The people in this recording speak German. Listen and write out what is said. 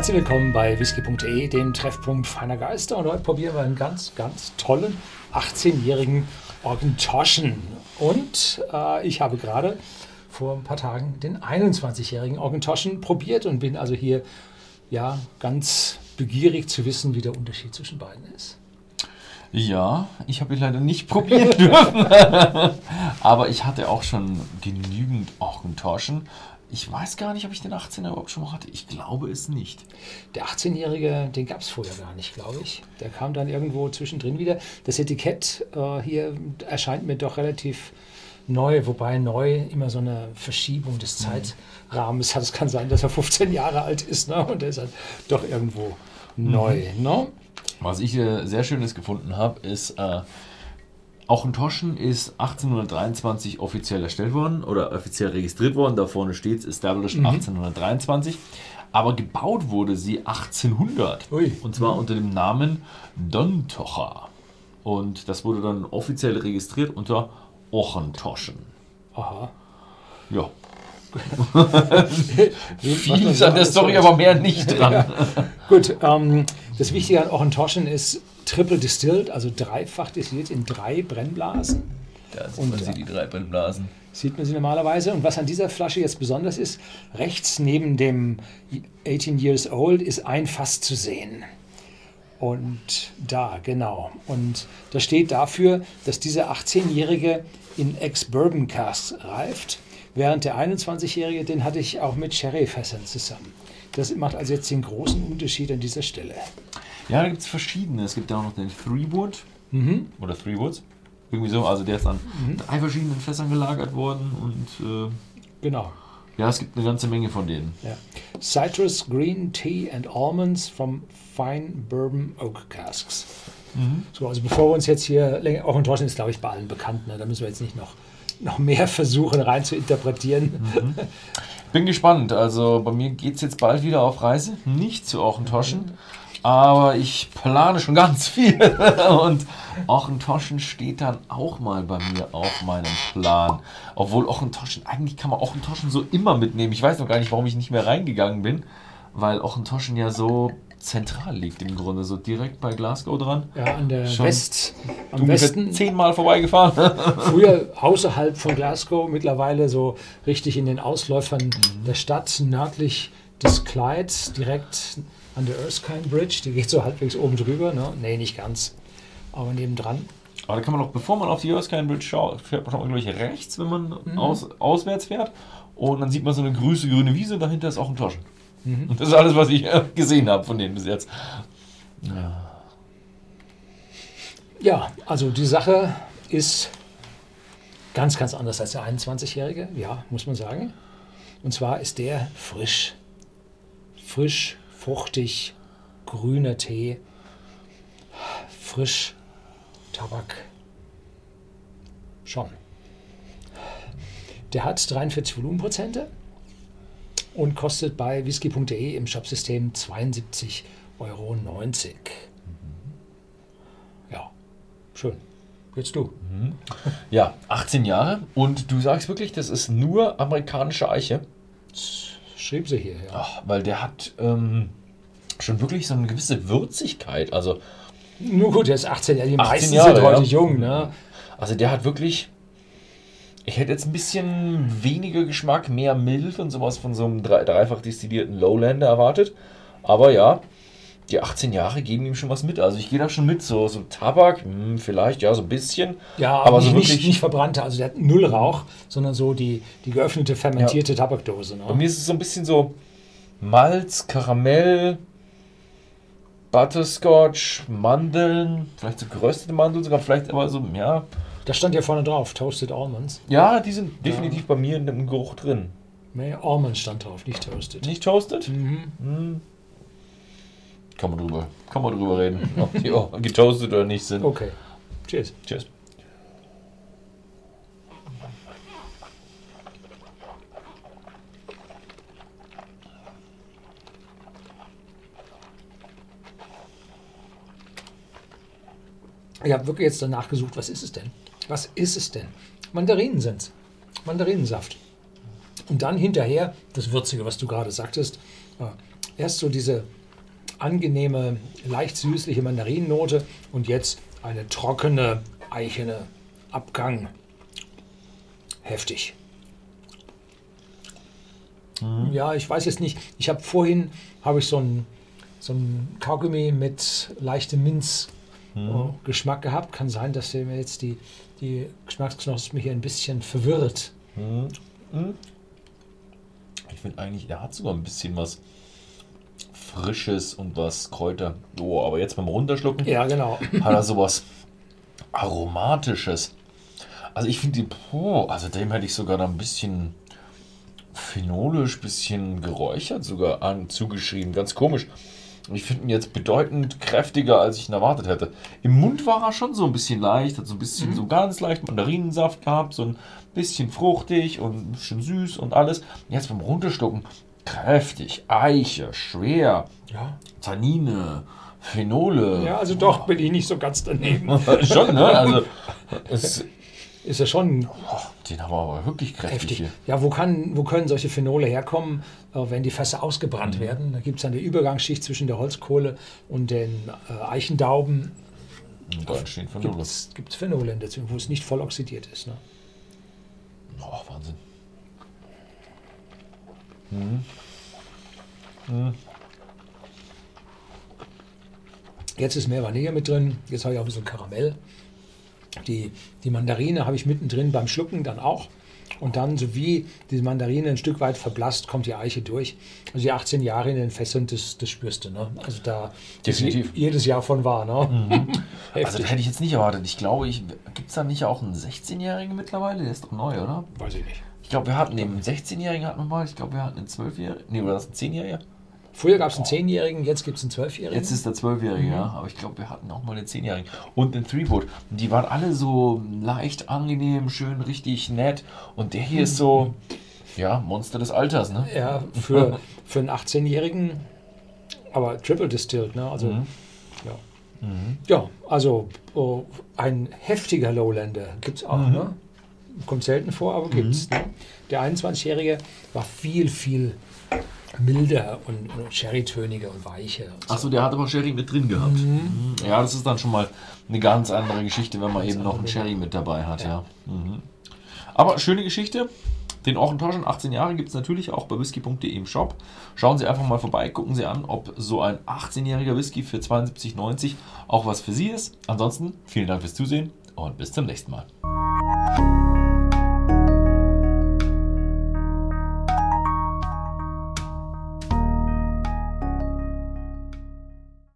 Herzlich willkommen bei whisky.de, dem Treffpunkt feiner Geister. Und heute probieren wir einen ganz, ganz tollen 18-jährigen Orgentoschen. Und äh, ich habe gerade vor ein paar Tagen den 21-jährigen Orgentoschen probiert und bin also hier ja ganz begierig zu wissen, wie der Unterschied zwischen beiden ist. Ja, ich habe ihn leider nicht probieren dürfen. Aber ich hatte auch schon genügend Orgentoschen. Ich weiß gar nicht, ob ich den 18er überhaupt schon mal hatte. Ich glaube es nicht. Der 18-Jährige, den gab es vorher gar nicht, glaube ich. Der kam dann irgendwo zwischendrin wieder. Das Etikett äh, hier erscheint mir doch relativ neu, wobei neu immer so eine Verschiebung des Zeitrahmens hat. Es kann sein, dass er 15 Jahre alt ist ne? und der ist halt doch irgendwo neu. Ne? Was ich äh, sehr Schönes gefunden habe, ist, äh, auch ein Toschen ist 1823 offiziell erstellt worden oder offiziell registriert worden. Da vorne steht es Established 1823. Aber gebaut wurde sie 1800. Ui. Und zwar unter dem Namen Dontocher. Und das wurde dann offiziell registriert unter Ochentoschen. Aha. Ja, viel ist an der Story aber mehr nicht dran. Gut, ähm, das Wichtige an Ochentoschen ist triple distilled, also dreifach destilliert in drei Brennblasen. Da sieht Und, man sie, die drei Brennblasen. Sieht man sie normalerweise. Und was an dieser Flasche jetzt besonders ist, rechts neben dem 18 Years Old ist ein Fass zu sehen. Und da, genau. Und das steht dafür, dass dieser 18-Jährige in Ex-Bourbon Casks reift, während der 21-Jährige, den hatte ich auch mit Sherry-Fässern zusammen. Das macht also jetzt den großen Unterschied an dieser Stelle. Ja, da gibt es verschiedene. Es gibt ja auch noch den Three Wood Mhm. oder Three Woods. Irgendwie so. Also der ist an drei verschiedenen Fässern gelagert worden und äh, Genau. ja, es gibt eine ganze Menge von denen. Ja. Citrus, Green Tea and Almonds from Fine Bourbon Oak Casks. So, also bevor wir uns jetzt hier länger auch enttäuschen, ist glaube ich bei allen bekannt. Ne? Da müssen wir jetzt nicht noch, noch mehr versuchen rein zu interpretieren. Bin gespannt. Also bei mir geht es jetzt bald wieder auf Reise. Nicht zu Ochentoschen. Aber ich plane schon ganz viel. Und Ochentoschen steht dann auch mal bei mir auf meinem Plan. Obwohl Ochentoschen, eigentlich kann man Ochentoschen so immer mitnehmen. Ich weiß noch gar nicht, warum ich nicht mehr reingegangen bin. Weil Ochentoschen ja so zentral liegt im Grunde. So direkt bei Glasgow dran. Ja, an der Schon West, am Westen, zehnmal vorbeigefahren. früher außerhalb von Glasgow, mittlerweile so richtig in den Ausläufern der Stadt, nördlich des Clydes, direkt an der Erskine Bridge. Die geht so halbwegs oben drüber. Ne? Nee, nicht ganz, aber nebendran. Aber da kann man auch, bevor man auf die Erskine Bridge schaut, fährt man schon gleich rechts, wenn man aus, auswärts fährt. Und dann sieht man so eine grüße grüne Wiese, dahinter ist auch ein Toschen. Und das ist alles, was ich gesehen habe von denen bis jetzt. Ja, also die Sache ist ganz, ganz anders als der 21-Jährige, ja, muss man sagen. Und zwar ist der frisch. Frisch, fruchtig, grüner Tee, frisch, Tabak. Schon. Der hat 43 Volumenprozente und kostet bei whisky.de im Shopsystem 72,90 Euro. Ja, schön. Jetzt du. Ja, 18 Jahre. Und du sagst wirklich, das ist nur amerikanische Eiche. Schrieb sie hier, ja. Ach, weil der hat ähm, schon wirklich so eine gewisse Würzigkeit. Also, Nur gut, der ist 18 Jahre. Die 18 meisten Jahre, sind heute ja. jung, ne? also der hat wirklich. Ich hätte jetzt ein bisschen weniger Geschmack, mehr Milch und sowas von so einem drei, dreifach destillierten Lowlander erwartet. Aber ja, die 18 Jahre geben ihm schon was mit. Also ich gehe da schon mit. So, so Tabak, hm, vielleicht, ja, so ein bisschen. Ja, aber aber so nicht, wirklich. nicht verbrannte, also der hat null Rauch, sondern so die, die geöffnete, fermentierte Tabakdose. Bei Ne? mir ist es so ein bisschen so Malz, Karamell, Butterscotch, Mandeln, vielleicht so geröstete Mandeln sogar, vielleicht aber so, ja. Da stand ja vorne drauf, Toasted Almonds. Ja, die sind definitiv bei mir in dem Geruch drin. Nee, Almonds stand drauf, nicht Toasted. Nicht toasted? Mhm. Hm. Kann man drüber, kann man drüber reden, ob die auch getoastet oder nicht sind. Okay. Cheers. Cheers. Ich habe wirklich jetzt danach gesucht, was ist es denn? Was ist es denn? Mandarinen sind. Mandarinensaft. Und dann hinterher das Würzige, was du gerade sagtest. erst so diese angenehme, leicht süßliche Mandarinennote und jetzt eine trockene, eichene Abgang. Heftig. Mhm. Ja, ich weiß jetzt nicht. Ich habe vorhin habe ich so ein, so ein Kaugummi mit leichtem Minzgeschmack Mhm. gehabt. Kann sein, dass der mir jetzt die, die Geschmacksknospen hier ein bisschen verwirrt. Ich finde eigentlich, er hat sogar ein bisschen was Frisches und was Kräuter. Oh, aber jetzt beim Runterschlucken Ja, genau. hat er sowas Aromatisches. Also ich finde die, oh, also dem hätte ich sogar da ein bisschen phenolisch, bisschen geräuchert sogar an, zugeschrieben. Ganz komisch. Ich finde ihn jetzt bedeutend kräftiger, als ich ihn erwartet hätte. Im Mund war er schon so ein bisschen leicht, hat so ein bisschen so ganz leicht Mandarinensaft gehabt, so ein bisschen fruchtig und ein bisschen süß und alles. Jetzt beim Runterschlucken kräftig, Eiche, schwer, Ja, Tannine, Phenole. ja also doch bin ich nicht so ganz daneben. schon, ne? Also, es, Ist ja schon den haben wir aber wirklich kräftig heftig. hier. Ja, wo, kann, wo können solche Phenole herkommen, äh, wenn die Fässer ausgebrannt Mhm. werden? Da gibt es eine Übergangsschicht zwischen der Holzkohle und den äh, Eichendauben. Und da entstehen Phenole. Gibt es Phenole in der Zwischenzeit, wo es nicht voll oxidiert ist. Ne? Oh, Wahnsinn. Jetzt ist mehr Vanille mit drin, jetzt habe ich auch ein bisschen Karamell. Die, die Mandarine habe ich mittendrin beim Schlucken dann auch. Und dann, so wie die Mandarine ein Stück weit verblasst, kommt die Eiche durch. Also die 18 Jahre in den Fässern, das, das spürst du. Ne? Also da Definitiv. jedes Jahr von wahr. Ne? Also Heftig. das hätte ich jetzt nicht erwartet. Ich glaube, ich gibt es da nicht auch einen 16-Jährigen mittlerweile? Der ist doch neu, oder? Weiß ich nicht. Ich glaube, wir hatten dem 16-Jährigen hatten wir mal, ich glaube, wir hatten einen 12-Jährigen. Nee, oder das ist ein 10-Jähriger? Früher gab es einen 10-Jährigen, jetzt gibt es einen 12-Jährigen. Jetzt ist der 12-Jährige, ja. Aber ich glaube, wir hatten auch mal den 10-Jährigen. Und den Threeboot. Die waren alle so leicht angenehm, schön, richtig nett. Und der hier ist so, ja, Monster des Alters, ne? Ja, für, für einen 18-Jährigen, aber Triple Distilled, ne? Also, Mhm. ja. Ja, also oh, ein heftiger Lowlander gibt es auch, Mhm. ne? Kommt selten vor, aber gibt's. Ne? Der 21-Jährige war viel, viel milder und, und sherrytöniger und weicher. so. Achso, der hat aber Sherry mit drin gehabt. Mhm. Ja, das ist dann schon mal eine ganz andere Geschichte, wenn man eben noch einen Sherry mit dabei hat, ja. Mhm. Aber schöne Geschichte. Den Orchentoschen 18 Jahre gibt es natürlich auch bei whisky.de im Shop. Schauen Sie einfach mal vorbei, gucken Sie an, ob so ein 18-jähriger Whisky für 72,90 auch was für Sie ist. Ansonsten vielen Dank fürs Zusehen und bis zum nächsten Mal.